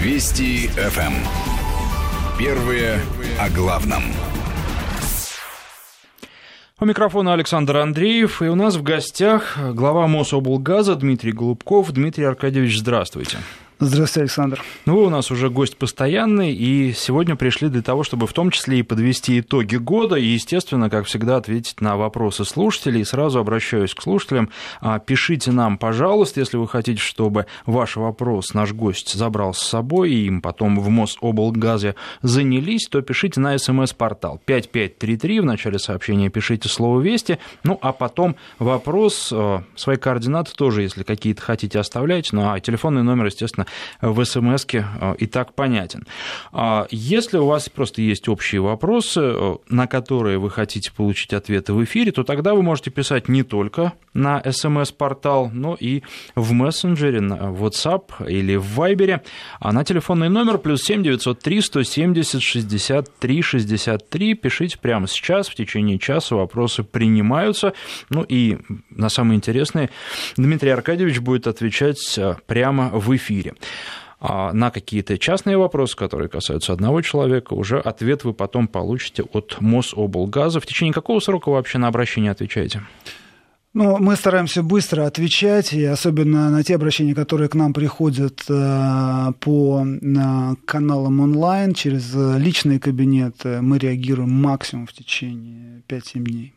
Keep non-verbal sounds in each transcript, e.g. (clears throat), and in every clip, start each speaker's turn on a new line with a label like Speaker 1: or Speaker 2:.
Speaker 1: Вести ФМ. Первые о главном.
Speaker 2: У микрофона Александр Андреев, и у нас в гостях глава Мособлгаза Дмитрий Голубков. Дмитрий Аркадьевич, здравствуйте.
Speaker 3: Здравствуйте, Александр.
Speaker 2: Ну, вы у нас уже гость постоянный, и сегодня пришли для того, чтобы в том числе и подвести итоги года, и, естественно, как всегда, ответить на вопросы слушателей. И сразу обращаюсь к слушателям. А, пишите нам, пожалуйста, если вы хотите, чтобы ваш вопрос наш гость забрал с собой, и им потом в Мособлгазе занялись, то пишите на смс-портал 5533, в начале сообщения пишите слово «Вести», ну, а потом вопрос, э, свои координаты тоже, если какие-то хотите, оставлять, ну, а телефонный номер, естественно, в смс э, и так понятен. А если у вас просто есть общие вопросы, э, на которые вы хотите получить ответы в эфире, то тогда вы можете писать не только на смс-портал, но и в мессенджере, на WhatsApp или в Viber, а на телефонный номер плюс 7 903 170 63 63. Пишите прямо сейчас, в течение часа вопросы принимаются. Ну и на самые интересные Дмитрий Аркадьевич будет отвечать э, прямо в эфире. А на какие-то частные вопросы, которые касаются одного человека, уже ответ вы потом получите от Мособлгаза. В течение какого срока вы вообще на обращение отвечаете?
Speaker 3: Ну, мы стараемся быстро отвечать, и особенно на те обращения, которые к нам приходят э, по э, каналам онлайн, через личный кабинет, мы реагируем максимум в течение 5-7 дней.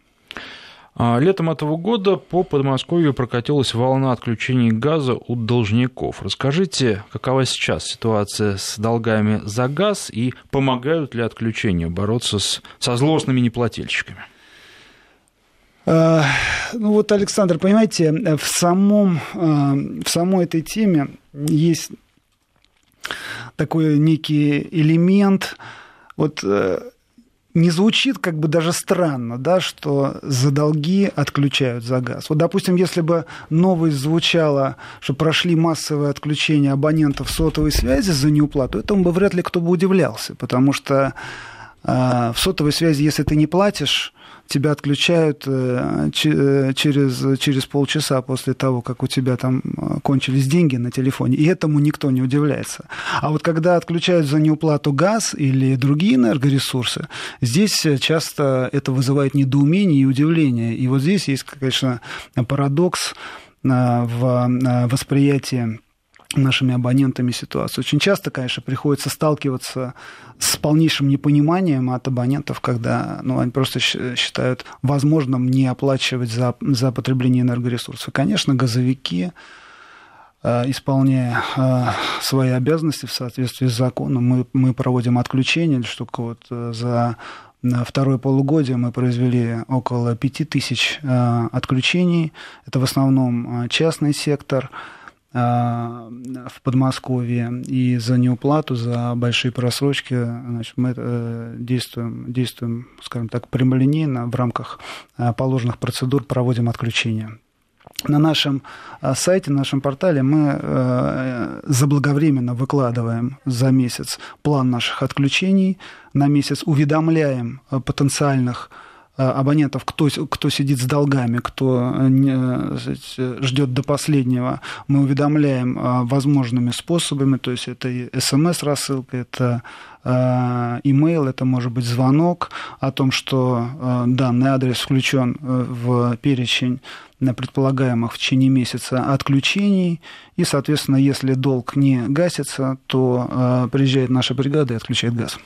Speaker 2: А, летом этого года по Подмосковью прокатилась волна отключений газа у должников. Расскажите, какова сейчас ситуация с долгами за газ и помогают ли отключения бороться с, со злостными неплательщиками?
Speaker 3: А, ну вот, Александр, понимаете, в, самом, а, в самой этой теме есть такой некий элемент, вот э, не звучит как бы даже странно, да, что за долги отключают за газ. Вот, допустим, если бы новость звучала, что прошли массовые отключения абонентов сотовой связи за неуплату, этому бы вряд ли кто бы удивлялся, потому что э, в сотовой связи, если ты не платишь, тебя отключают э, э, через, через полчаса после того, как у тебя там э, кончились деньги на телефоне, и этому никто не удивляется. А вот когда отключают за неуплату газ или другие энергоресурсы, здесь часто это вызывает недоумение и удивление. И вот здесь есть, конечно, парадокс в восприятии нашими абонентами ситуацию. Очень часто, конечно, приходится сталкиваться с полнейшим непониманием от абонентов, когда ну, они просто считают возможным не оплачивать за, за потребление энергоресурсов. конечно, газовики, э, исполняя э, свои обязанности в соответствии с законом, мы, мы проводим отключение, что вот э, за второе полугодие мы произвели около 5000 отключений. Это в основном частный сектор – в Подмосковье, и за неуплату, за большие просрочки значит, мы э, действуем, действуем, скажем так, прямолинейно в рамках э, положенных процедур проводим отключение. На нашем э, сайте, на нашем портале мы заблаговременно выкладываем за месяц план наших отключений, на месяц уведомляем потенциальных Э, абонентов, кто, кто сидит с долгами, кто э, ждет до последнего, мы уведомляем э, возможными способами, то есть это смс-рассылка, это имейл, это может быть звонок о том, что данный адрес включен в перечень предполагаемых в течение месяца отключений, и, соответственно, если долг не гасится, то приезжает наша бригада и отключает газ.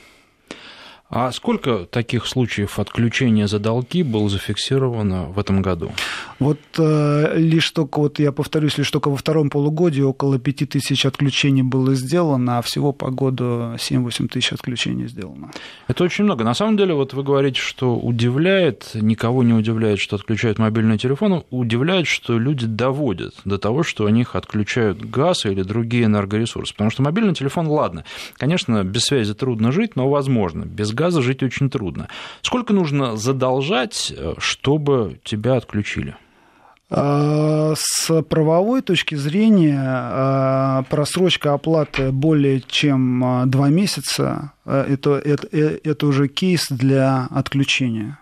Speaker 2: А сколько таких случаев отключения за долги было зафиксировано в этом году?
Speaker 3: Вот э, лишь только, вот я повторюсь, лишь только во втором полугодии около 5 тысяч отключений было сделано, а всего по году 7-8 тысяч отключений сделано.
Speaker 2: Это очень много. На самом деле, вот вы говорите, что удивляет, никого не удивляет, что отключают мобильный телефон, удивляет, что люди доводят до того, что у них отключают газ или другие энергоресурсы. Потому что мобильный телефон, ладно, конечно, без связи трудно жить, но возможно. Без газа жить очень трудно. Сколько нужно задолжать, э, чтобы тебя отключили?
Speaker 3: А, с правовой точки зрения а, просрочка оплаты более чем а, два месяца это, это, э, это уже кейс для отключения.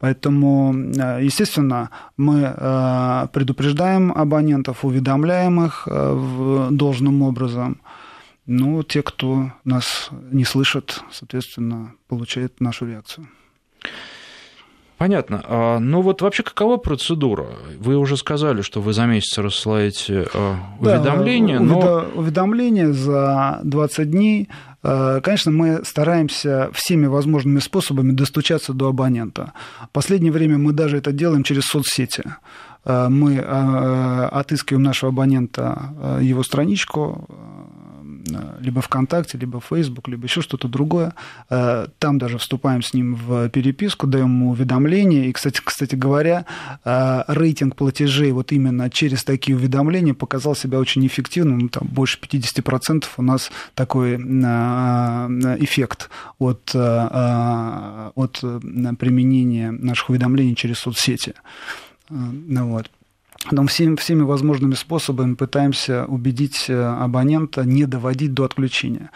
Speaker 3: Поэтому, естественно, мы предупреждаем абонентов, уведомляем их должным образом. Ну, те, кто нас не слышит, соответственно, получают нашу реакцию.
Speaker 2: Понятно. А, ну вот вообще какова процедура? Вы уже сказали, что вы за месяц рассылаете а, уведомления, да,
Speaker 3: но... Уведомления за 20 дней. А, конечно, мы стараемся всеми возможными способами достучаться до абонента. В последнее время мы даже это делаем через соцсети. Мы отыскиваем нашего абонента, его страничку, либо ВКонтакте, либо Facebook, либо еще что-то другое. Э, там даже вступаем с ним в переписку, даем ему уведомления. И, кстати, кстати говоря, э, рейтинг платежей вот именно через такие уведомления показал себя очень эффективным. Ну, там больше 50% у нас такой э, эффект от, от применения наших уведомлений через соцсети. Ну, вот. Но всеми, всеми возможными способами пытаемся убедить э, абонента не доводить до отключения.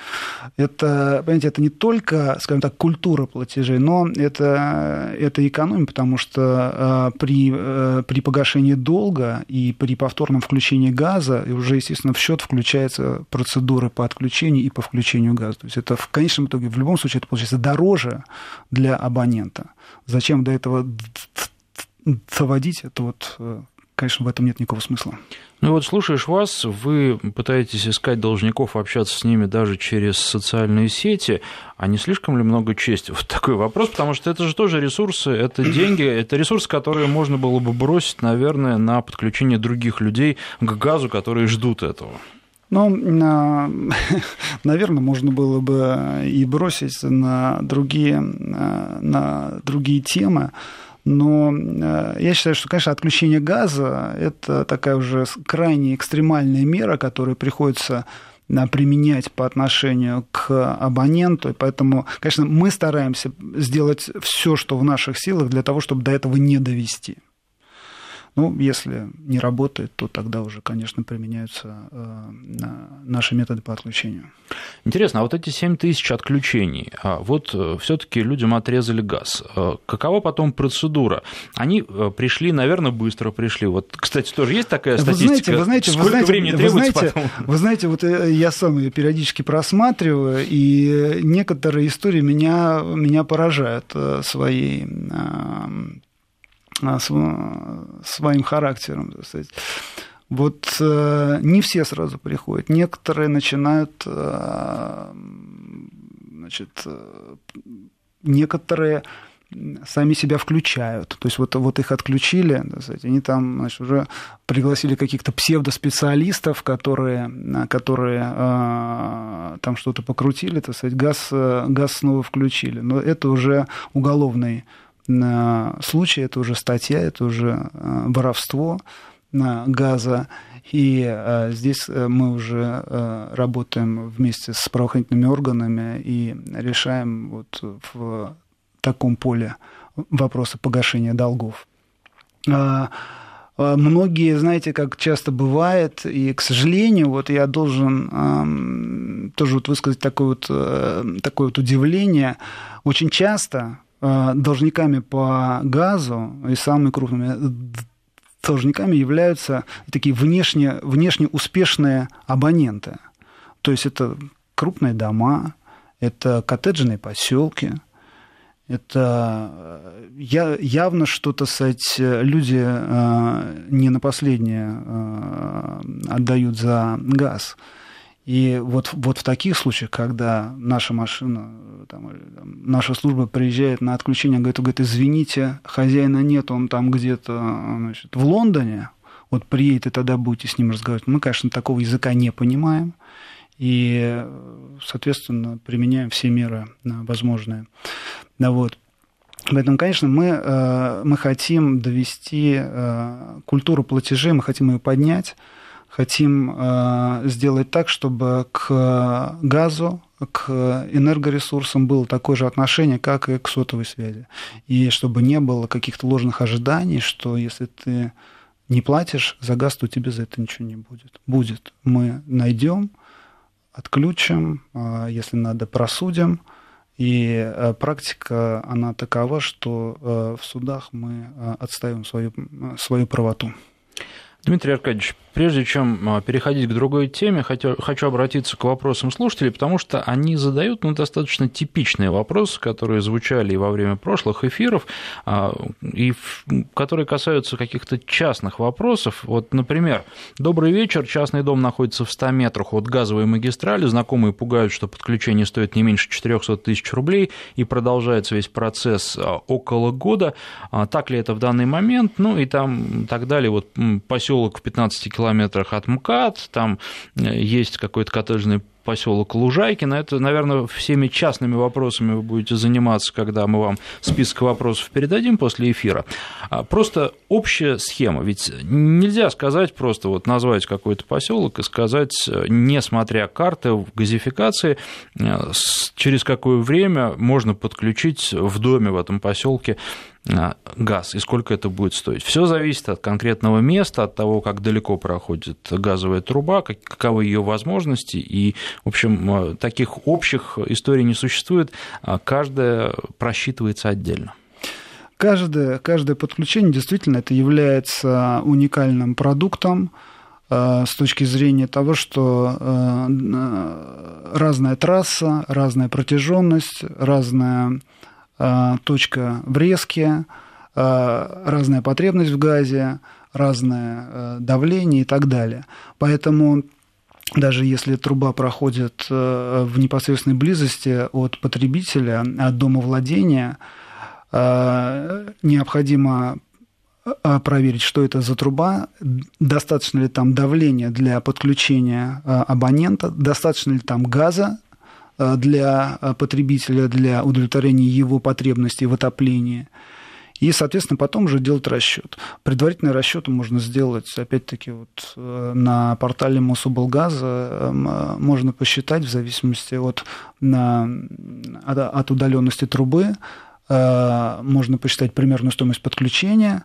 Speaker 3: Это, понимаете, это не только, скажем так, культура платежей, но это, это экономия, потому что э, при, э, при погашении долга и при повторном включении газа уже, естественно, в счет включается процедура по отключению и по включению газа. То есть это в конечном итоге, в любом случае, это получается дороже для абонента. Зачем до этого доводить, это вот конечно, в этом нет никакого смысла.
Speaker 2: Ну вот слушаешь вас, вы пытаетесь искать должников, общаться с ними даже через социальные сети, а не слишком ли много чести? Вот такой вопрос, потому что это же тоже ресурсы, это (clears throat) деньги, это ресурсы, которые можно было бы бросить, наверное, на подключение других людей к газу, которые ждут этого.
Speaker 3: Ну, (laughs) наверное, можно было бы и бросить на другие, на другие темы. Но э, я считаю, что, конечно, отключение газа – это такая уже крайне экстремальная мера, которую приходится э, применять по отношению к абоненту. И поэтому, конечно, мы стараемся сделать все, что в наших силах для того, чтобы до этого не довести. Ну, если не работает, то тогда уже, конечно, применяются э, наши методы по отключению.
Speaker 2: Интересно, а вот эти 7 тысяч отключений, а вот э, все-таки людям отрезали газ. Э, какова потом процедура? Они пришли, наверное, быстро пришли. Вот, кстати, тоже есть такая статистика?
Speaker 3: Вы знаете, вы знаете, Сколько вы знаете, времени вы требуется знаете, потом? Вы знаете, вот я сам ее периодически просматриваю, и некоторые истории меня, меня поражают своей своим характером. Так сказать. Вот э, не все сразу приходят, некоторые начинают, э, значит, э, некоторые сами себя включают. То есть вот, вот их отключили, сказать, они там значит, уже пригласили каких-то псевдоспециалистов, которые, которые э, там что-то покрутили, так сказать, газ, газ снова включили. Но это уже уголовный случай, это уже статья, это уже э, воровство газа. И э, здесь э, мы уже работаем вместе с правоохранительными органами и решаем вот в таком поле вопросы погашения долгов. Многие, знаете, как часто бывает, и, к сожалению, вот я должен тоже вот высказать такое вот, такое вот удивление, очень часто Э, должниками по газу и самыми крупными должниками являются такие внешне, внешне успешные абоненты. То есть это крупные дома, это коттеджные поселки, это э, явно что-то, кстати, люди э, не на последнее отдают за газ. И вот, вот в таких случаях, когда наша машина, там, наша служба приезжает на отключение, говорит, говорит, извините, хозяина нет, он там где-то в Лондоне, вот приедет, и тогда будете с ним разговаривать. Мы, конечно, такого языка не понимаем, и, соответственно, применяем все меры возможные. Да, вот. Поэтому, конечно, мы, э, мы хотим довести э, культуру платежей, мы хотим ее поднять, хотим э, сделать так, чтобы к газу, к энергоресурсам было такое же отношение, как и к сотовой связи. И чтобы не было каких-то ложных ожиданий, что если ты не платишь за газ, то тебе за это ничего не будет. Будет. Мы найдем, отключим, э, если надо, просудим. И э, практика, она такова, что в судах мы отстаиваем свою, свою правоту.
Speaker 2: Дмитрий Аркадьевич, прежде чем а, переходить к другой теме, хочу, обратиться к вопросам слушателей, потому что они задают ну, достаточно типичные вопросы, которые звучали и во время прошлых эфиров, а, и которые касаются каких-то частных вопросов. Вот, например, «Добрый вечер, частный дом находится в 100 метрах от газовой магистрали, знакомые пугают, что подключение стоит не меньше 400 тысяч рублей, и продолжается весь процесс а, около года. Так ли это в данный момент? Ну и там так далее. Вот поселок поселок в 15 километрах от МКАД, там э, есть какой-то коттеджный поселок Лужайкино. Это, наверное, всеми частными вопросами вы будете заниматься, когда мы вам список вопросов передадим после эфира. А просто общая схема. Ведь нельзя сказать просто вот назвать какой-то поселок и сказать, э, не смотря карты в газификации, э, через какое время можно подключить в доме в этом поселке газ и сколько это будет стоить. Все зависит от конкретного места, от того, как далеко проходит газовая труба, каковы ее возможности и в общем, э, таких общих историй не существует, а каждая просчитывается отдельно.
Speaker 3: Каждое, каждое подключение действительно это является уникальным продуктом э, с точки зрения того, что э, разная трасса, разная протяженность, разная точка врезки, разная потребность в газе, разное давление и так далее. Поэтому даже если труба проходит э, в непосредственной близости от потребителя, от дома владения, э, необходимо э, проверить, что это за труба, достаточно ли там давления для подключения абонента, достаточно ли там газа для потребителя, для удовлетворения его потребностей в отоплении – и, соответственно, потом уже делать расчет. Предварительный расчет можно сделать, опять-таки, вот э, на портале Мособлгаза эм, э, можно посчитать в зависимости от, от, удаленности трубы, э, можно посчитать примерную стоимость подключения,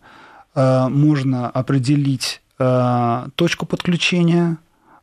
Speaker 3: можно определить точку подключения,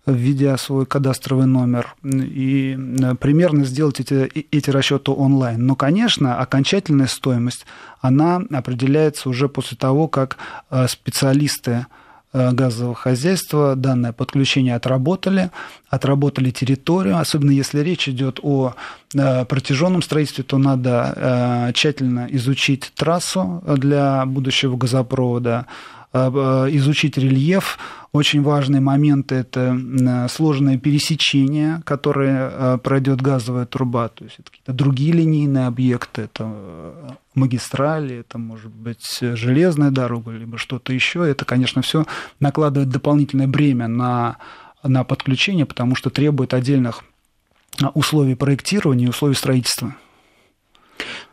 Speaker 3: введя свой кадастровый номер, и э, примерно сделать эти, эти расчеты онлайн. Но, конечно, окончательная стоимость, она определяется уже после того, как э, специалисты э, газового хозяйства данное подключение отработали, отработали территорию, особенно если речь идет о протяженном строительстве, то надо тщательно изучить трассу для будущего газопровода, изучить рельеф, очень важный момент – это сложное пересечение, которое э, пройдет газовая труба, то есть это какие-то другие линейные объекты, это э, магистрали, это может быть железная дорога, либо что-то еще. Это, конечно, все накладывает дополнительное бремя на, на подключение, потому что требует отдельных условий проектирования и условий строительства.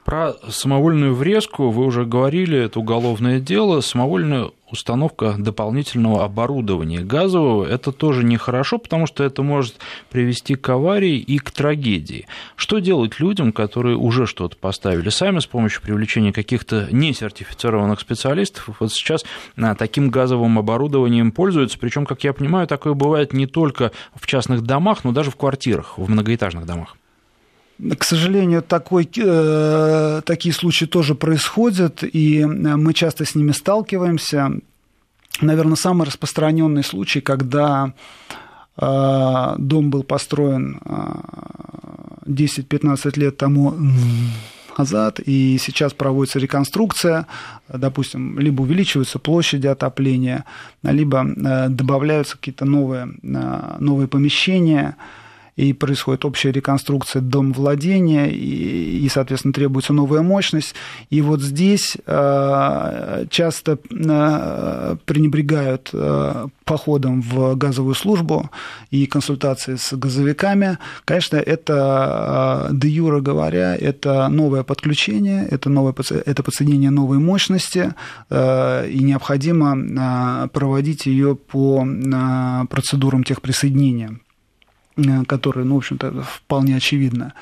Speaker 2: Про самовольную врезку вы уже говорили, это уголовное дело. Самовольная установка дополнительного оборудования газового – это тоже нехорошо, потому что это может привести к аварии и к трагедии. Что делать людям, которые уже что-то поставили сами с помощью привлечения каких-то несертифицированных специалистов? Вот сейчас а, таким газовым оборудованием пользуются, причем, как я понимаю, такое бывает не только в частных домах, но даже в квартирах, в многоэтажных домах.
Speaker 3: К сожалению, такой, э, такие случаи тоже происходят, и мы часто с ними сталкиваемся. Наверное, самый распространенный случай, когда э, дом был построен 10-15 э, лет тому назад, и сейчас проводится реконструкция, допустим, либо увеличиваются площади отопления, либо добавляются какие-то новые, новые помещения, и происходит общая реконструкция дом владения, и, и, соответственно, требуется новая мощность. И вот здесь э, часто э, пренебрегают э, походом в газовую службу и консультации с газовиками. Конечно, это, де юра говоря, это новое подключение, это, новое, это подсоединение новой мощности, и необходимо проводить ее по процедурам техприсоединения. Которое, ну, в общем-то, вполне очевидно.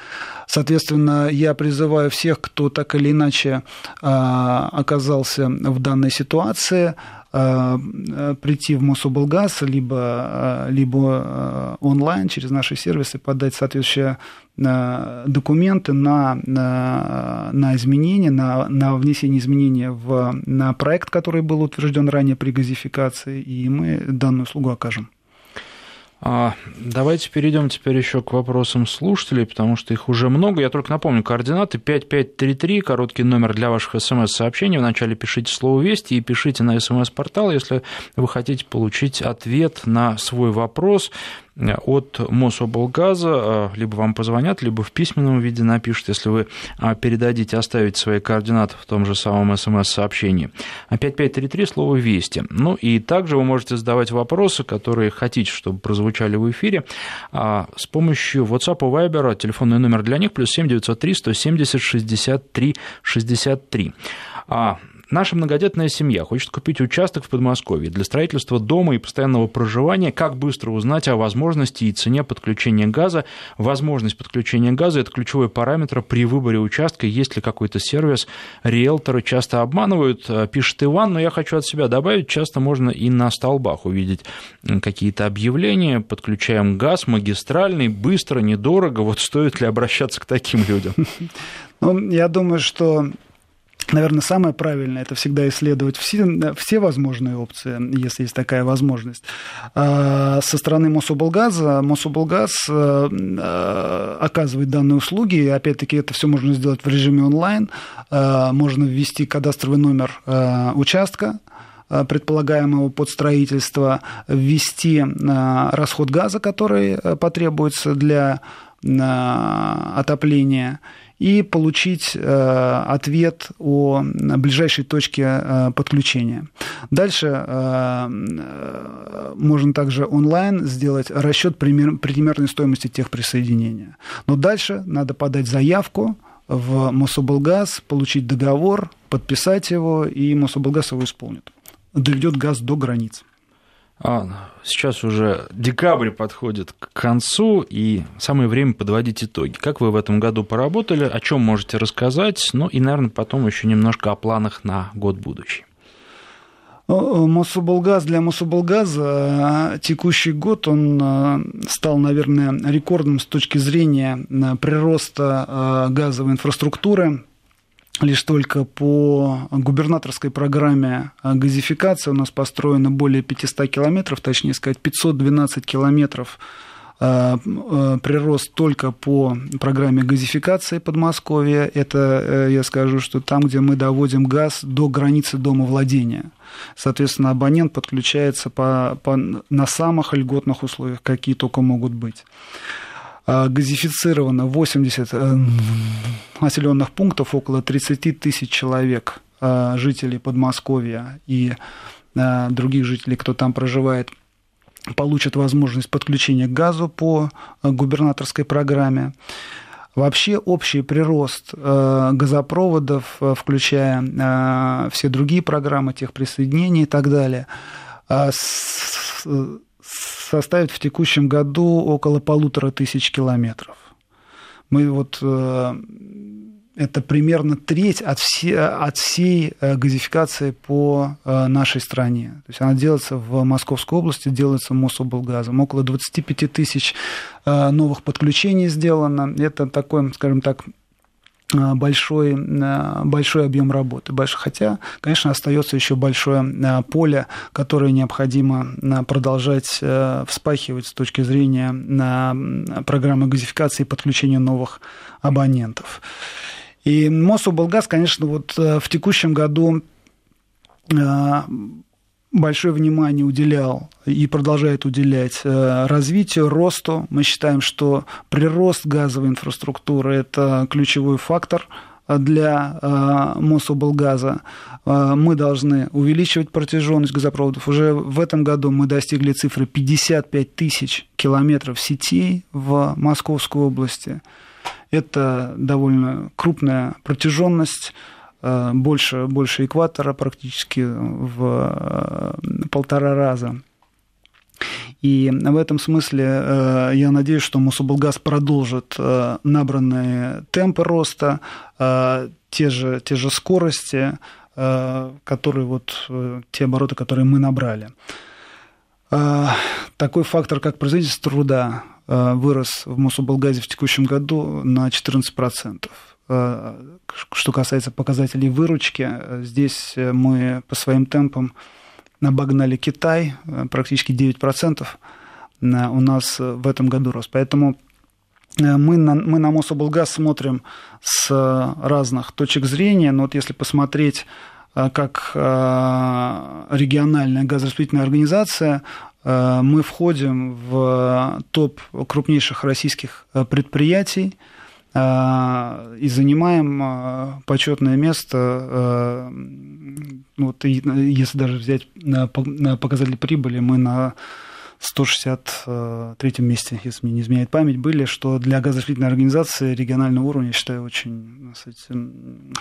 Speaker 3: Соответственно, я призываю всех, кто так или иначе оказался в данной ситуации, прийти в Мособлгаз, либо, либо онлайн через наши сервисы подать соответствующие документы на, на, на изменения, на, на внесение изменений в на проект, который был утвержден ранее при газификации, и мы данную услугу окажем.
Speaker 2: А, давайте перейдем теперь еще к вопросам слушателей, потому что их уже много. Я только напомню, координаты 5533, короткий номер для ваших смс-сообщений. Вначале пишите слово «Вести» и пишите на смс-портал, если вы хотите получить ответ на свой вопрос от Мособлгаза, а, либо вам позвонят, либо в письменном виде напишут, если вы а, передадите, оставите свои координаты в том же самом смс-сообщении. 5533, слово «Вести». Ну и также вы можете задавать вопросы, которые хотите, чтобы прозвучали в эфире, а, с помощью WhatsApp и Viber, телефонный номер для них, плюс 7 903 170 63 63. Наша многодетная семья хочет купить участок в Подмосковье для строительства дома и постоянного проживания. Как быстро узнать о возможности и цене подключения газа? Возможность подключения газа – это ключевой параметр при выборе участка. Есть ли какой-то сервис? Риэлторы часто обманывают, э, пишет Иван, но я хочу от себя добавить, часто можно и на столбах увидеть какие-то объявления, подключаем газ магистральный, быстро, недорого. Вот стоит ли обращаться к таким людям?
Speaker 3: Ну, я думаю, что Наверное, самое правильное это всегда исследовать все, все возможные опции, если есть такая возможность. А, со стороны Мособлгаза, Мособлгаз э, э, оказывает данные услуги, и опять-таки это все можно сделать в режиме онлайн. Можно ввести кадастровый номер э, участка, предполагаемого под строительство, ввести расход газа, который потребуется для отопления, и получить э, ответ о ближайшей точке э, подключения. Дальше э, можно также онлайн сделать расчет примерной стоимости тех присоединения. Но дальше надо подать заявку в Мособлгаз, получить договор, подписать его, и Мособлгаз его исполнит. Доведет газ до границ.
Speaker 2: А, сейчас уже декабрь подходит к концу, и самое время подводить итоги. Как вы в этом году поработали, о чем можете рассказать, ну и, наверное, потом еще немножко о планах на год будущий.
Speaker 3: Мособлгаз для Мособлгаза э, текущий год он э, стал, наверное, рекордным с точки зрения прироста газовой инфраструктуры лишь только по губернаторской программе газификации у нас построено более 500 километров, точнее сказать, 512 километров э, э, прирост только по программе газификации Подмосковья. Это, э, я скажу, что там, где мы доводим газ до границы дома владения. Соответственно, абонент подключается по, по, на самых льготных условиях, какие только могут быть. А, газифицировано 80 э, населенных пунктов, около 30 тысяч человек, а, жителей Подмосковья и а, других жителей, кто там проживает, получат возможность подключения к газу по губернаторской программе. Вообще общий прирост газопроводов, включая все другие программы, тех присоединений и так далее, составит в текущем году около полутора тысяч километров. Мы вот э, это примерно треть от, все, от всей э, газификации по э, нашей стране. То есть она делается в Московской области, делается Мособлгазом. Около 25 тысяч новых подключений сделано. Это такой, скажем так, большой, э, большой объем работы. Хотя, конечно, остается еще большое э, поле, которое необходимо продолжать вспахивать с точки зрения программы газификации и подключения новых абонентов. И Мособлгаз, конечно, вот в текущем году большое внимание уделял и продолжает уделять э, развитию, росту. Мы считаем, что прирост газовой инфраструктуры – это ключевой фактор для э, Мособлгаза. Э, мы должны увеличивать протяженность газопроводов. Уже в этом году мы достигли цифры 55 тысяч километров сетей в Московской области. Это довольно крупная протяженность Э, больше, больше экватора практически в э, полтора раза. И в этом смысле я надеюсь, что Мособлгаз продолжит набранные темпы роста, те же, те же скорости, которые вот, те обороты, которые мы набрали. Такой фактор, как производительность труда, вырос в Мособлгазе в текущем году на 14%. Что касается показателей выручки, здесь мы по своим темпам обогнали Китай, практически 9% у нас в этом году рос. Поэтому мы на, мы на Мособлгаз смотрим с разных точек зрения, но вот если посмотреть как региональная газораспределительная организация, мы входим в топ крупнейших российских предприятий, и занимаем а, почетное место, а, вот, если даже взять на показатель прибыли, мы на 163 месте, если мне не изменяет память, были, что для газораспределительной организации регионального уровня, я считаю, очень кстати,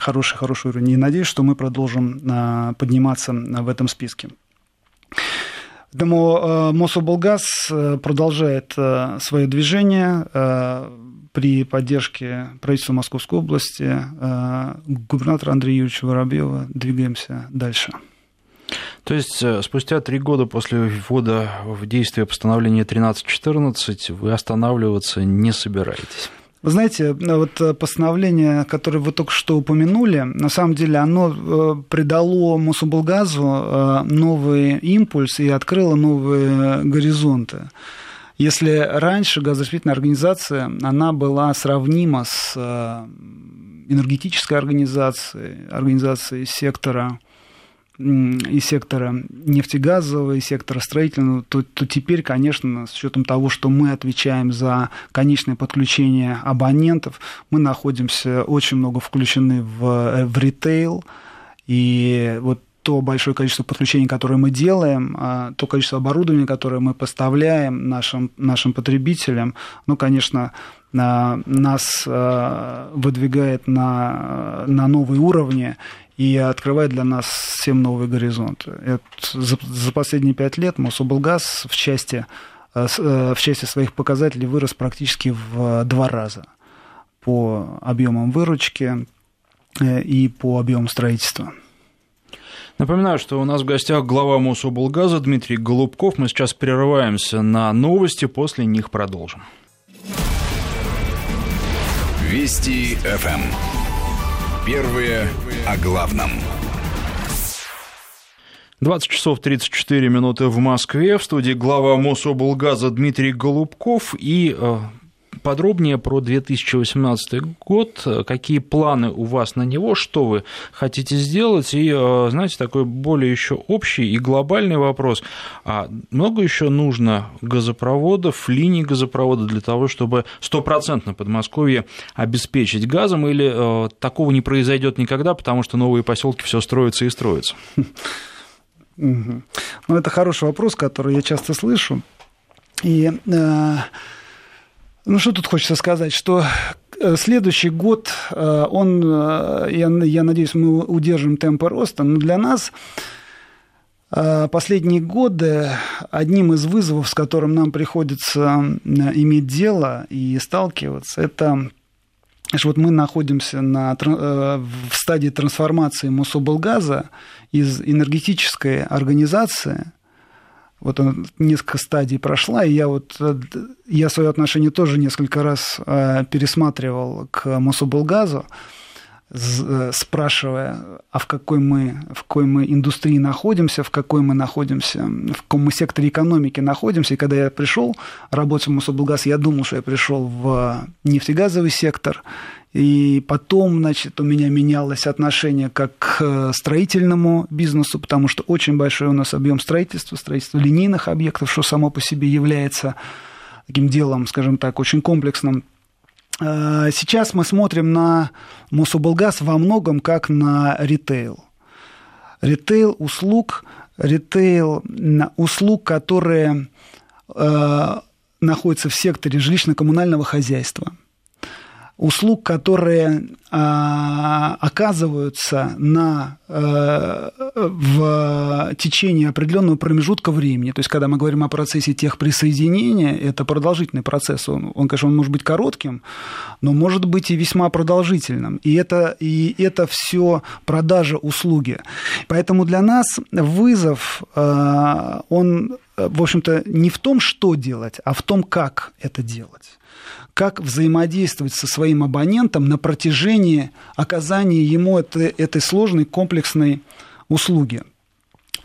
Speaker 3: хороший, хороший уровень. И надеюсь, что мы продолжим подниматься в этом списке. Поэтому Мособлгаз продолжает свое движение при поддержке правительства Московской области, э, губернатора Андрея Юрьевича Воробьева двигаемся дальше.
Speaker 2: То есть э, спустя три года после ввода в действие постановления 1314 вы останавливаться не собираетесь?
Speaker 3: Вы знаете, вот постановление, которое вы только что упомянули, на самом деле оно э, придало Мособлгазу новый импульс и открыло новые горизонты. Если раньше газораспределительная организация, она была сравнима с э, энергетической организацией, организацией сектора и сектора нефтегазового, и сектора строительного, то, то теперь, конечно, с учетом того, что мы отвечаем за конечное подключение абонентов, мы находимся очень много включены в, э, в ритейл, и вот то большое количество подключений, которые мы делаем, а, то количество оборудования, которое мы поставляем нашим, нашим потребителям, ну, конечно, нас а, выдвигает на, на новые уровни и открывает для нас всем новые горизонты. Это за, за последние пять лет Мособлгаз в части, а, в части своих показателей вырос практически в два раза по объемам выручки э, и по объемам строительства.
Speaker 2: Напоминаю, что у нас в гостях глава Мособлгаза Дмитрий Голубков. Мы сейчас прерываемся на новости, после них продолжим.
Speaker 1: Вести ФМ. Первые о главном.
Speaker 2: 20 часов 34 минуты в Москве. В студии глава Мособлгаза Дмитрий Голубков и э, подробнее про 2018 год, какие планы у вас на него, что вы хотите сделать, и, э, знаете, такой более еще общий и глобальный вопрос, а много еще нужно газопроводов, линий газопровода для того, чтобы стопроцентно Подмосковье обеспечить газом, или э, такого не произойдет никогда, потому что новые поселки все строятся и строятся?
Speaker 3: Ну, это хороший вопрос, который я часто слышу. И э, ну, что тут хочется сказать, что э, следующий год, э, он, э, я, я надеюсь, мы удержим темпы роста, но для нас последние годы одним из вызовов, с которым нам приходится иметь дело и сталкиваться, это что вот мы находимся на, в стадии трансформации Мособлгаза из энергетической организации – вот она несколько стадий прошла, и я вот э, я свое отношение тоже несколько раз э, пересматривал к Мособлгазу, э, спрашивая, а в какой мы, в какой мы индустрии находимся, в какой мы находимся, в каком мы секторе экономики находимся. И когда я пришел работать в Мособлгаз, я думал, что я пришел в нефтегазовый сектор, и потом, значит, у меня менялось отношение как к строительному бизнесу, потому что очень большой у нас объем строительства, строительства линейных объектов, что само по себе является таким делом, скажем так, очень комплексным. А, сейчас мы смотрим на Мособлгаз во многом как на ритейл. Ритейл услуг, ритейл услуг, которые э, находятся в секторе жилищно-коммунального хозяйства – услуг, которые а, оказываются на, а, в течение определенного промежутка времени. То есть, когда мы говорим о процессе техприсоединения, это продолжительный процесс. Он, он, конечно, он может быть коротким, но может быть и весьма продолжительным. И это, и это все продажа услуги. Поэтому для нас вызов, а, он, в общем-то, не в том, что делать, а в том, как это делать как взаимодействовать со своим абонентом на протяжении оказания ему этой, этой сложной комплексной услуги.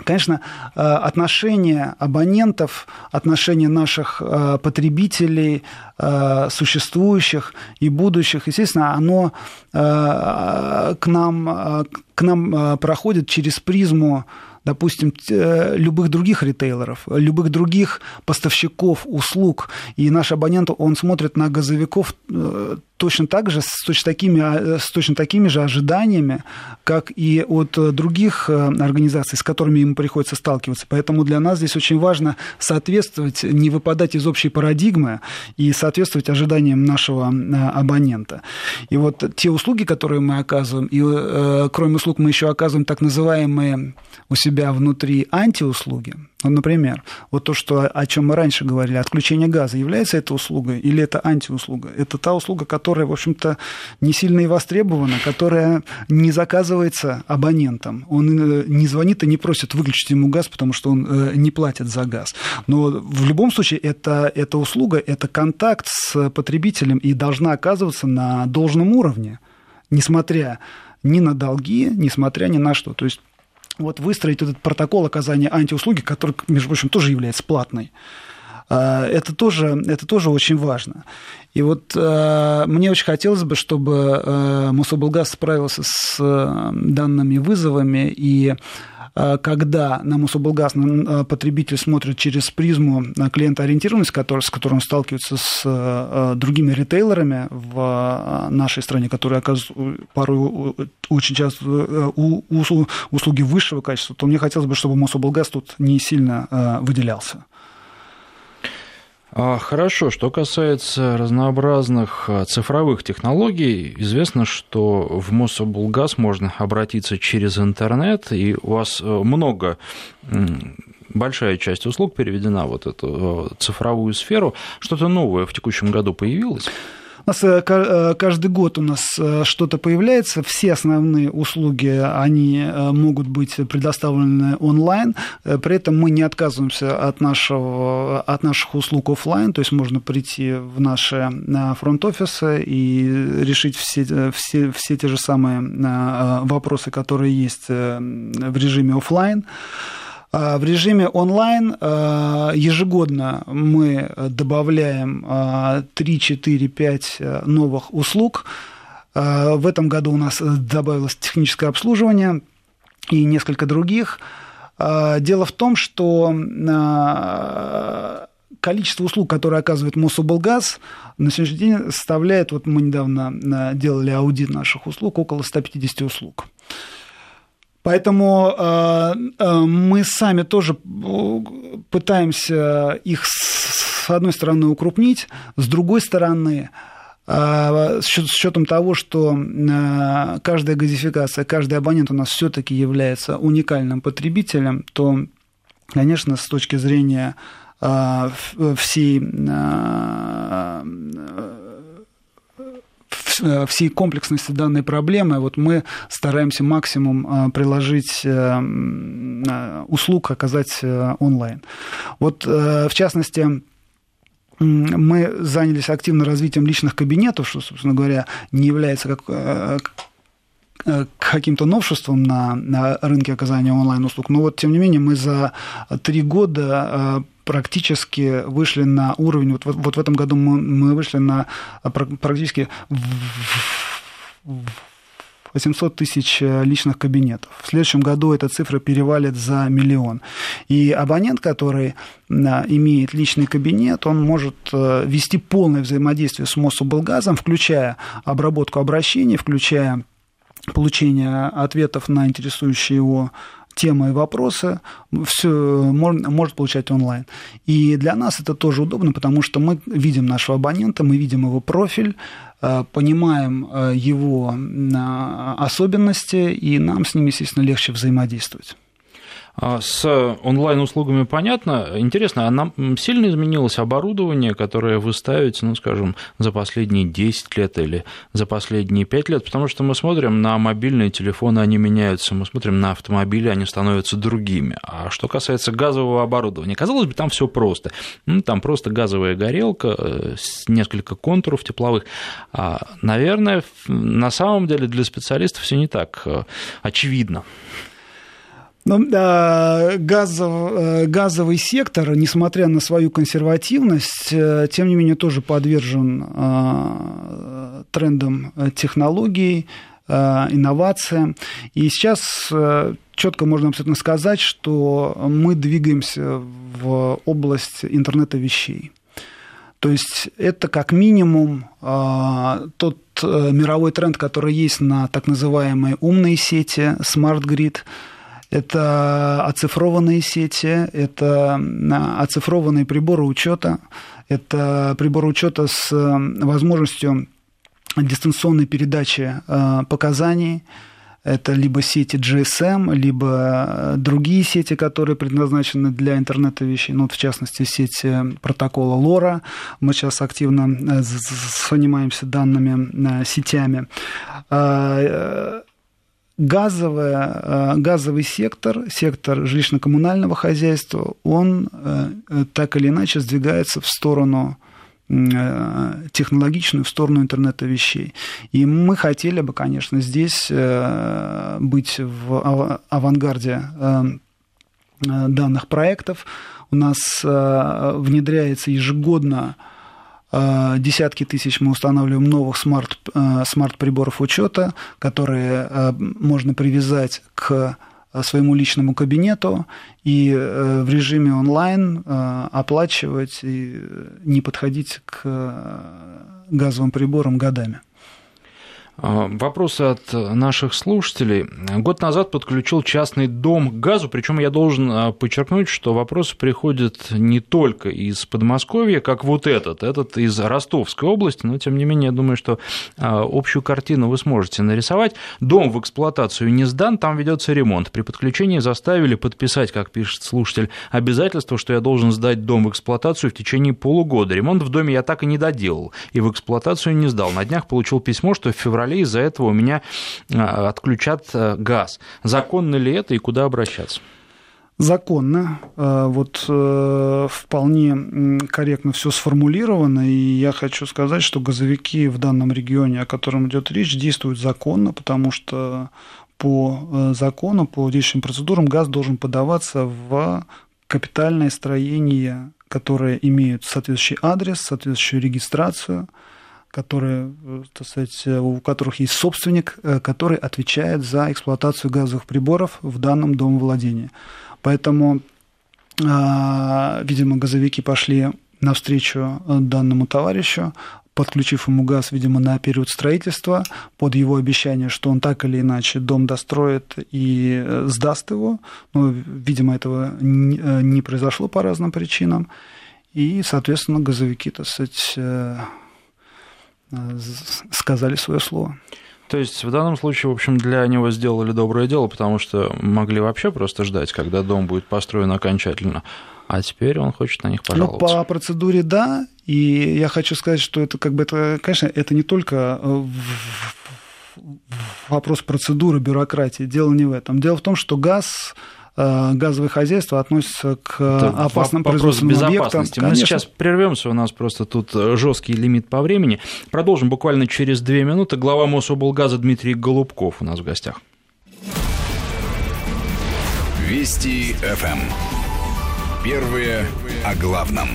Speaker 3: Конечно, э, отношения абонентов, отношения наших э, потребителей, э, существующих и будущих, естественно, оно к нам, к нам проходит через призму допустим, э, любых других ритейлеров, любых других поставщиков услуг. И наш абонент, он смотрит на газовиков э, точно так же, с точно такими, а, с точно такими же ожиданиями, как и от других э, организаций, с которыми ему приходится сталкиваться. Поэтому для нас здесь очень важно соответствовать, не выпадать из общей парадигмы и соответствовать ожиданиям нашего абонента. И вот те услуги, которые мы оказываем, и кроме услуг мы еще оказываем так называемые у себя внутри антиуслуги, ну, например, вот то, что, о чем мы раньше говорили, отключение газа, является это услугой или это антиуслуга? Это та услуга, которая, в общем-то, не сильно и востребована, которая не заказывается абонентом. Он э, не звонит и не просит выключить ему газ, потому что он э, не платит за газ. Но в любом случае это, это услуга, это контакт с потребителем и должна оказываться на должном уровне, несмотря ни на долги, несмотря ни на что. То есть вот выстроить этот протокол оказания антиуслуги, который, между прочим, тоже является платной. А, это тоже, это тоже очень важно. И вот э, мне очень хотелось бы, чтобы э, Мособлгаз справился с э, данными вызовами и когда на Мособлгаз потребитель смотрит через призму клиентоориентированности, который, с которой он сталкивается с другими ритейлерами в нашей стране, которые оказывают порой очень часто услуги высшего качества, то мне хотелось бы, чтобы Мособлгаз тут не сильно выделялся.
Speaker 2: А, хорошо, что касается разнообразных а, цифровых технологий, известно, что в Мособлгаз можно обратиться через интернет, и у вас э, много большая часть услуг переведена в вот эту э, цифровую сферу. Что-то новое в текущем году появилось?
Speaker 3: Нас э, э, каждый год у нас э, что-то появляется. Все основные услуги, они могут быть предоставлены онлайн. При этом мы не отказываемся от, нашего, от наших услуг офлайн. То есть можно прийти в наши фронт-офисы и решить все, все, все те же самые вопросы, которые есть в режиме офлайн. А, в режиме онлайн а, ежегодно мы добавляем 3, 4, 5 новых услуг. А, в этом году у нас добавилось техническое обслуживание и несколько других. Дело в том, что количество услуг, которые оказывает Мособлгаз, на сегодняшний день составляет, вот мы недавно делали аудит наших услуг, около 150 услуг. Поэтому э, э, мы сами тоже э, пытаемся их с одной стороны укрупнить, с другой стороны с учетом того, что каждая газификация, каждый абонент у нас все-таки является уникальным потребителем, то, конечно, с точки зрения всей Э, всей комплексности данной проблемы вот мы стараемся максимум э, приложить э, услуг, оказать онлайн. Вот в частности, мы занялись активно развитием личных кабинетов, что, собственно говоря, не является как, каким-то новшеством на, на рынке оказания онлайн-услуг. Но вот, тем не менее, мы за три года практически вышли на уровень, вот, вот в этом году мы, мы вышли на практически 800 тысяч личных кабинетов. В следующем году эта цифра перевалит за миллион. И абонент, который имеет личный кабинет, он может э, вести полное взаимодействие с Мособлгазом, включая обработку обращений, включая получение ответов на интересующие его темы и вопросы все может получать онлайн. И для нас это тоже удобно, потому что мы видим нашего абонента, мы видим его профиль, Э, понимаем э, его э, особенности, и нам с ним, естественно, легче взаимодействовать.
Speaker 2: А с онлайн-услугами понятно. Интересно, а нам сильно изменилось оборудование, которое вы ставите, ну, скажем, за последние 10 лет или за последние 5 лет? Потому что мы смотрим на мобильные телефоны, они меняются, мы смотрим на автомобили, они становятся другими. А что касается газового оборудования, казалось бы, там все просто. Ну, там просто газовая горелка, э, несколько контуров тепловых. А, наверное, на самом деле для специалистов все не так э, очевидно.
Speaker 3: Э, газов, э, газовый сектор, несмотря на свою консервативность, э, тем не менее тоже подвержен трендам технологий, инновациям. И сейчас четко можно абсолютно сказать, что мы двигаемся в область интернета вещей. То есть это как минимум тот мировой тренд, который есть на так называемые умные сети, grid, это оцифрованные сети, это оцифрованные приборы учета, это приборы учета с возможностью дистанционной передачи э, показаний, это либо сети GSM, либо другие сети, которые предназначены для интернета вещей, ну, в частности, сеть протокола LoRa. Мы сейчас активно э, занимаемся данными э, сетями газовая, э, газовый сектор, сектор жилищно-коммунального хозяйства, он э, так или иначе сдвигается в сторону э, технологичную, в сторону интернета вещей. И мы хотели бы, конечно, здесь быть в авангарде данных проектов. У нас внедряется ежегодно Э, десятки тысяч мы устанавливаем новых смарт, э, смарт-приборов учета, которые э, можно привязать к своему личному кабинету и в режиме онлайн оплачивать и не подходить к газовым приборам годами.
Speaker 2: А, вопросы от наших слушателей. Год назад подключил частный дом к газу, причем я должен а, подчеркнуть, что вопросы приходят не только из Подмосковья, как вот этот, этот из Ростовской области, но тем не менее я думаю, что а, общую картину вы сможете нарисовать. Дом в эксплуатацию не сдан, там ведется ремонт. При подключении заставили подписать, как пишет слушатель, обязательство, что я должен сдать дом в эксплуатацию в течение полугода. Ремонт в доме я так и не доделал и в эксплуатацию не сдал. На днях получил письмо, что в феврале феврале из-за этого у меня а, отключат э, газ. Законно ли это и куда обращаться?
Speaker 3: законно, э, вот э, вполне корректно все сформулировано, и я хочу сказать, что газовики в данном регионе, о котором идет речь, действуют законно, потому что по закону, по действующим процедурам газ должен подаваться в капитальное строение, которое имеет соответствующий адрес, соответствующую регистрацию – которые, э, так сказать, э, у которых есть собственник, э, который отвечает за эксплуатацию газовых приборов в данном домовладении. Поэтому, а, видимо, газовики пошли навстречу данному товарищу, подключив ему газ, видимо, на период строительства, под его обещание, что он так или иначе дом достроит и сдаст его. Но, видимо, этого не произошло по разным причинам. И, соответственно, газовики, так сказать, сказали свое слово.
Speaker 2: То есть в данном случае, в общем, для него сделали доброе дело, потому что могли вообще просто ждать, когда дом будет построен окончательно. А теперь он хочет на них ну, пожаловаться.
Speaker 3: Ну, по процедуре да. И я хочу сказать, что это как бы это, конечно, это не только э, вопрос процедуры, бюрократии. Дело не в этом. Дело в том, что газ Э, газовые хозяйства относятся к Это опасным производственным объектам.
Speaker 2: Мы сейчас прервемся, у нас просто тут жесткий лимит по времени. Продолжим буквально через две минуты. Глава Мособлгаза Дмитрий Голубков у нас в гостях.
Speaker 1: Вести ФМ. Первые о главном.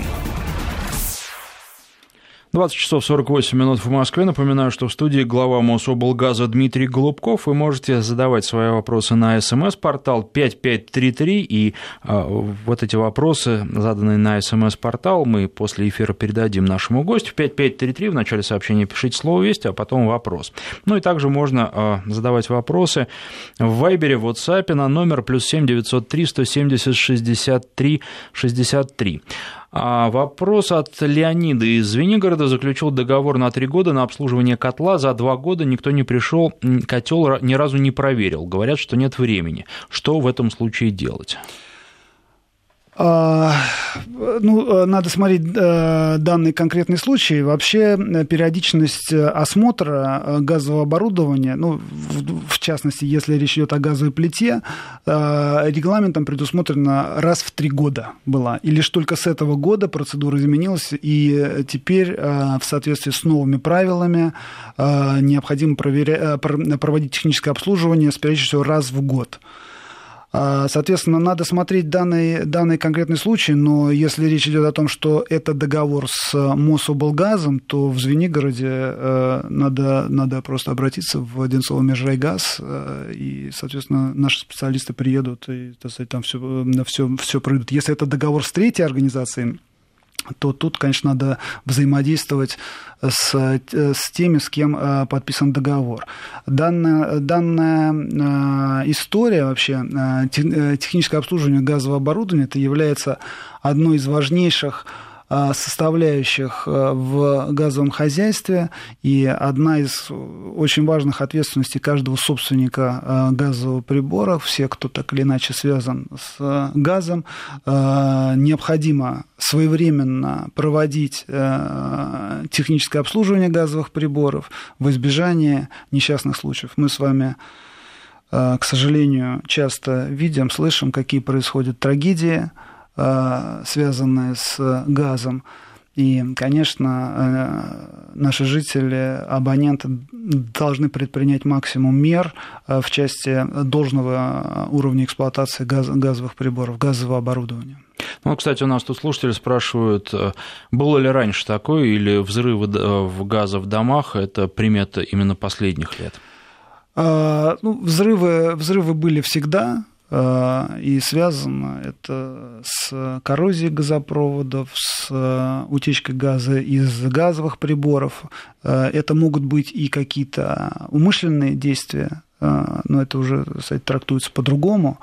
Speaker 2: 20 часов 48 минут в Москве. Напоминаю, что в студии глава Мособлгаза Дмитрий Голубков. Вы можете задавать свои вопросы на смс-портал 5533. И э, вот эти вопросы, заданные на смс-портал, мы после эфира передадим нашему гостю. 5533 в начале сообщения пишите слово «Вести», а потом вопрос. Ну и также можно э, задавать вопросы в Вайбере, в WhatsApp на номер плюс 7 903 170 63 63. А вопрос от Леонида из Звенигорода. Заключил договор на три года на обслуживание котла. За два года никто не пришел, котел ни разу не проверил. Говорят, что нет времени. Что в этом случае делать?
Speaker 3: А, ну, надо смотреть э, данный конкретный случай. Вообще э, периодичность осмотра э, газового оборудования, ну, в частности, если речь идет о газовой плите, регламентом предусмотрено раз в три года была. И лишь только с этого года процедура изменилась, и теперь в соответствии с новыми правилами необходимо проверя... проводить техническое обслуживание, скорее всего, раз в год. А, соответственно, надо смотреть данный, данный конкретный случай, но если речь идет о том, что это договор с Мособлгазом, то в Звенигороде э, надо, надо просто обратиться в Одинцово межрайгаз, э, и, соответственно, наши специалисты приедут и, так сказать, там все, все, все пройдут. Если это договор с третьей организацией, то тут, конечно, надо взаимодействовать с, с теми, с кем э, подписан договор. Данная, данная э, история вообще, э, техническое обслуживание газового оборудования, это является одной из важнейших составляющих а, в газовом хозяйстве, и одна из очень важных ответственностей каждого собственника а, газового прибора, все, кто так или иначе связан с газом, необходимо своевременно проводить техническое обслуживание газовых приборов в избежание несчастных случаев. Мы с вами к сожалению, часто видим, слышим, какие происходят трагедии, Э, связанные с газом. И, конечно, э, наши жители, абоненты должны предпринять максимум мер э, в части должного уровня эксплуатации газ, газовых приборов, газового оборудования.
Speaker 2: Ну, кстати, у нас тут слушатели спрашивают, было ли раньше такое, или взрывы в газа в домах – это примета именно последних лет?
Speaker 3: Ну, взрывы, взрывы были всегда, Э, и связано это с коррозией газопроводов, с э, утечкой газа из газовых приборов. Э, это могут быть и какие-то умышленные действия, но это уже, кстати, трактуется по-другому.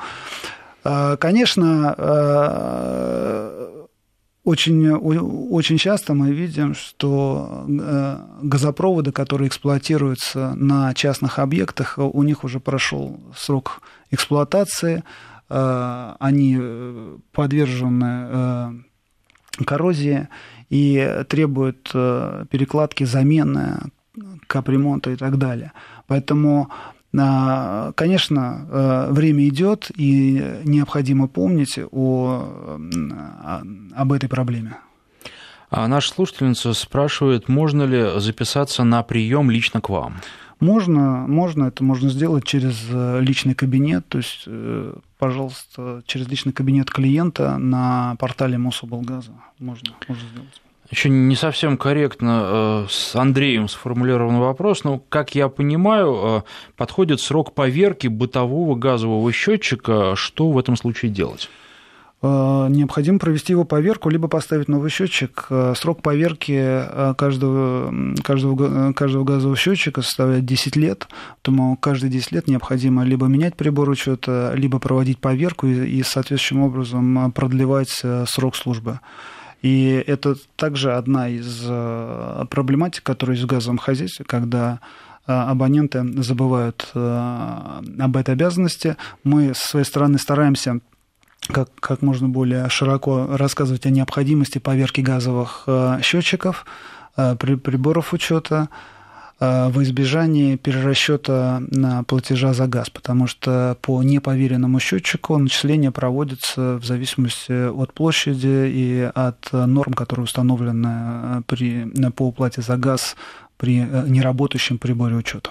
Speaker 3: Конечно, очень, очень часто мы видим, что газопроводы, которые эксплуатируются на частных объектах, у них уже прошел срок эксплуатации, э, они э, подвержены э, коррозии и требуют перекладки, замены, капремонта и так далее. Поэтому Конечно, время идет, и необходимо помнить о, об этой проблеме.
Speaker 2: А наша слушательница спрашивает, можно ли записаться на прием лично к вам?
Speaker 3: Можно, можно, это можно сделать через э, личный кабинет, то есть, э, пожалуйста, через личный кабинет клиента на портале Мособлгаза можно, можно сделать.
Speaker 2: Еще не совсем корректно э, с Андреем сформулирован вопрос, но, как я понимаю, подходит срок поверки бытового газового счетчика. Что в этом случае делать?
Speaker 3: Э, необходимо провести его поверку, либо поставить новый счетчик. Э, срок поверки э, каждого, каждого, каждого газового счетчика составляет 10 лет, поэтому каждые 10 лет необходимо либо менять прибор учета, либо проводить поверку и, и соответствующим образом продлевать срок службы. И это также одна из проблематик, которая есть в газовом хозяйстве, когда абоненты забывают об этой обязанности. Мы, с своей стороны, стараемся как, как можно более широко рассказывать о необходимости поверки газовых э, счетчиков, э, приборов учета э, в избежании перерасчета на платежа за газ, потому что по неповеренному счетчику начисление проводится в зависимости от площади и от норм, которые установлены при, по уплате за газ при неработающем приборе учета.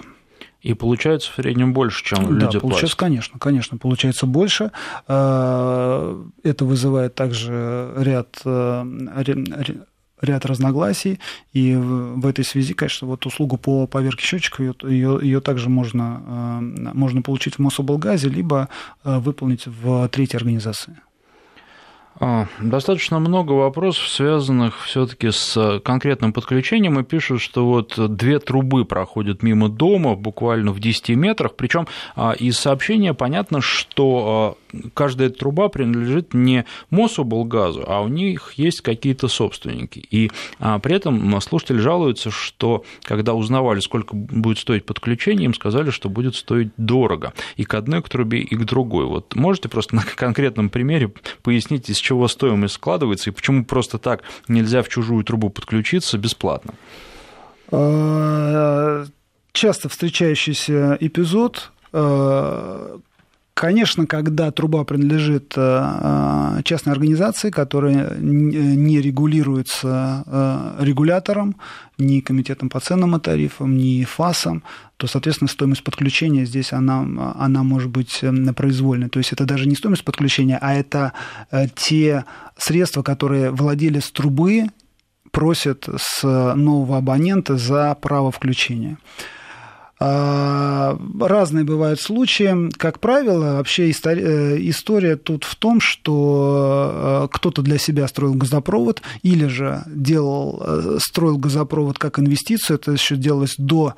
Speaker 2: И получается в среднем больше, чем
Speaker 3: да,
Speaker 2: люди
Speaker 3: получается,
Speaker 2: платят.
Speaker 3: конечно, конечно, получается больше. Это вызывает также ряд, э, ряд разногласий, и в этой связи, конечно, вот услугу по поверке счетчиков, ее, ее также можно, можно получить в Мособлгазе, либо выполнить в третьей организации.
Speaker 2: А, достаточно много вопросов, связанных все-таки с конкретным подключением, и пишут, что вот две трубы проходят мимо дома буквально в 10 метрах, причем а, из сообщения понятно, что а, каждая труба принадлежит не Мособлгазу, а у них есть какие-то собственники. И при этом слушатели жалуются, что когда узнавали, сколько будет стоить подключение, им сказали, что будет стоить дорого и к одной к трубе, и к другой. Вот можете просто на конкретном примере пояснить, из чего стоимость складывается и почему просто так нельзя в чужую трубу подключиться бесплатно?
Speaker 3: А, часто встречающийся эпизод, а, Конечно, когда труба принадлежит э, э, частной организации, которая не регулируется э, регулятором, ни комитетом по ценным и тарифам, ни ФАСом, то, соответственно, стоимость подключения здесь она, она может быть произвольной. То есть это даже не стоимость подключения, а это те средства, которые владелец трубы просит с нового абонента за право включения. А, разные бывают случаи. Как правило, вообще история, э, история тут в том, что э, кто-то для себя строил газопровод или же делал, э, строил газопровод как инвестицию. Это еще делалось до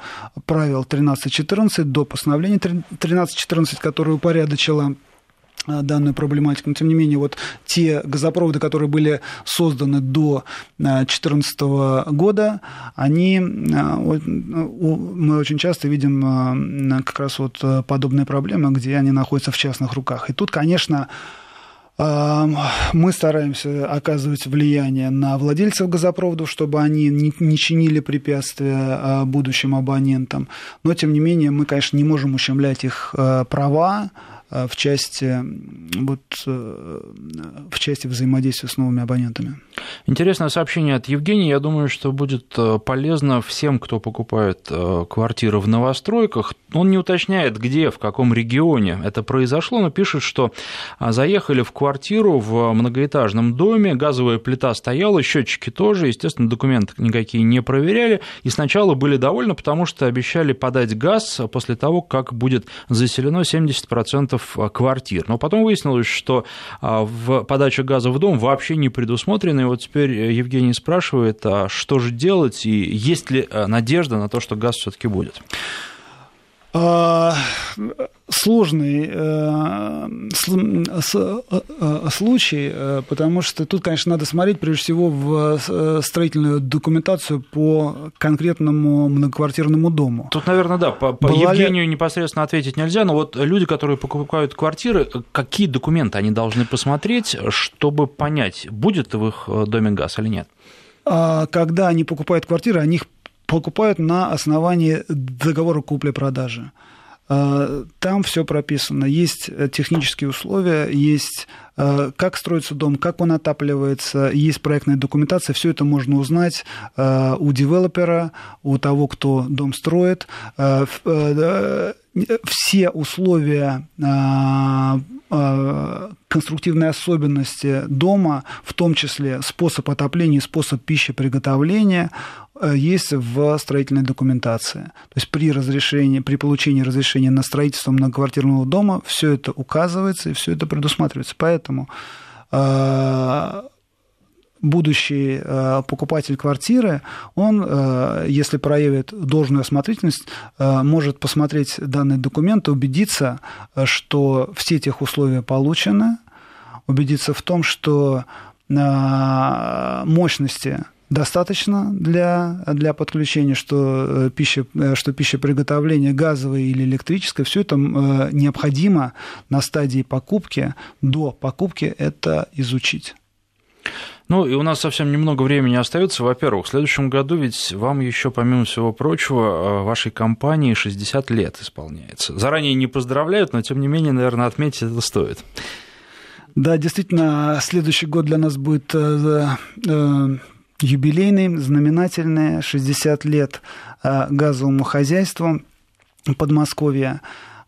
Speaker 3: правил 13.14, до постановления 13.14, которое упорядочило данную проблематику. Но, тем не менее, вот те газопроводы, которые были созданы до 2014 э, года, они, э, мы очень часто видим как раз вот подобные проблемы, где они находятся в частных руках. И тут, конечно, мы стараемся оказывать влияние на владельцев газопроводов, чтобы они не чинили препятствия будущим абонентам. Но, тем не менее, мы, конечно, не можем ущемлять их права, Э, в части, вот, э, в части взаимодействия с новыми абонентами.
Speaker 2: Интересное сообщение от Евгения. Я думаю, что будет э, полезно всем, кто покупает квартиры в новостройках. Он не уточняет, где, в каком регионе это произошло, но пишет, что заехали в квартиру в многоэтажном доме, газовая плита стояла, счетчики тоже, естественно, документы никакие не проверяли, и сначала были довольны, потому что обещали подать газ после того, как будет заселено 70% миллионов квартир. Но потом выяснилось, что а, в подаче газа в дом вообще не предусмотрено. И вот теперь Евгений спрашивает, а что же делать, и есть ли а, надежда на то, что газ все-таки будет?
Speaker 3: А, сложный э, э, случай, э, потому что тут, конечно, надо смотреть прежде всего в строительную документацию по конкретному многоквартирному дому.
Speaker 2: Тут, наверное, да, по, по Евгению ли... непосредственно ответить нельзя, но вот люди, которые покупают квартиры, какие документы они должны посмотреть, чтобы понять, будет в их доме газ или нет?
Speaker 3: А, когда они покупают квартиры, они их покупают на основании договора купли-продажи. А, там все прописано. Есть технические условия, есть а, как строится дом, как он отапливается, есть проектная документация. Все это можно узнать а, у девелопера, у того, кто дом строит. Все условия конструктивные особенности дома, в том числе способ отопления и способ пищи приготовления, Э, есть в строительной документации. То есть при разрешении, при получении разрешения на строительство многоквартирного дома все это указывается и все это предусматривается. Поэтому э, будущий э, покупатель квартиры, он, если проявит должную осмотрительность, может посмотреть данные документы, убедиться, что все тех условия получены, убедиться в том, что мощности достаточно для, для подключения, что э, пища, э, что пища приготовления газовая или электрическая, все это э, необходимо на стадии покупки, до покупки это изучить.
Speaker 2: Ну, и у нас совсем немного времени остается. Во-первых, в следующем году ведь вам еще, помимо всего прочего, вашей компании 60 лет исполняется. Заранее не поздравляют, но, тем не менее, наверное, отметить это стоит.
Speaker 3: Да, действительно, следующий год для нас будет юбилейный, знаменательный, 60 лет э, газовому хозяйству Подмосковья.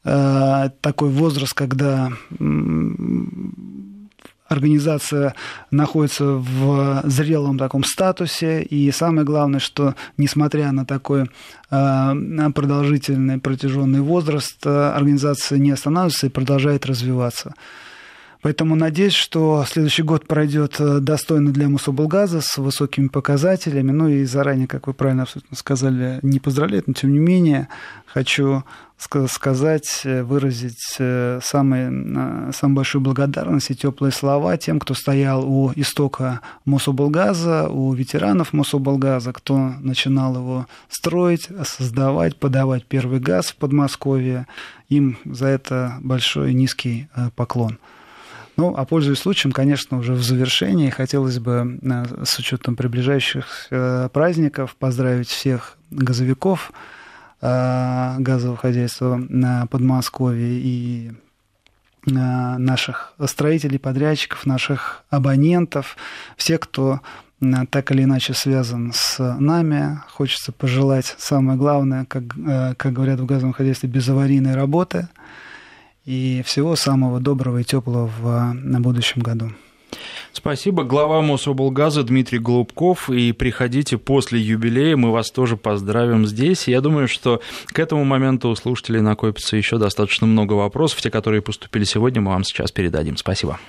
Speaker 3: Э, такой возраст, когда организация находится в зрелом таком статусе, и самое главное, что несмотря на такой продолжительный, протяженный возраст, организация не останавливается и продолжает развиваться. Поэтому надеюсь, что следующий год пройдет э, достойно для Мособлгаза с высокими показателями. Ну и заранее, как вы правильно абсолютно сказали, не поздравлять, но тем не менее хочу сказать, э, выразить э, самые, самую большую благодарность и теплые слова тем, кто стоял у истока Мособлгаза, у ветеранов Мособлгаза, кто начинал его строить, создавать, подавать первый газ в Подмосковье. Им за это большой низкий поклон. Ну, а пользуясь случаем, конечно, уже в завершении хотелось бы э, с учетом приближающихся э, праздников поздравить всех газовиков э, газового хозяйства на Подмосковье и наших строителей, подрядчиков, наших абонентов, всех, кто так или иначе связан с нами. Хочется пожелать самое главное, как, как говорят в газовом хозяйстве, безаварийной работы – и всего самого доброго и теплого в, на будущем году.
Speaker 2: Спасибо. Глава Мособлгаза Дмитрий Голубков. И приходите после юбилея, мы вас тоже поздравим здесь. Я думаю, что к этому моменту у слушателей накопится еще достаточно много вопросов. Те, которые поступили сегодня, мы вам сейчас передадим. Спасибо.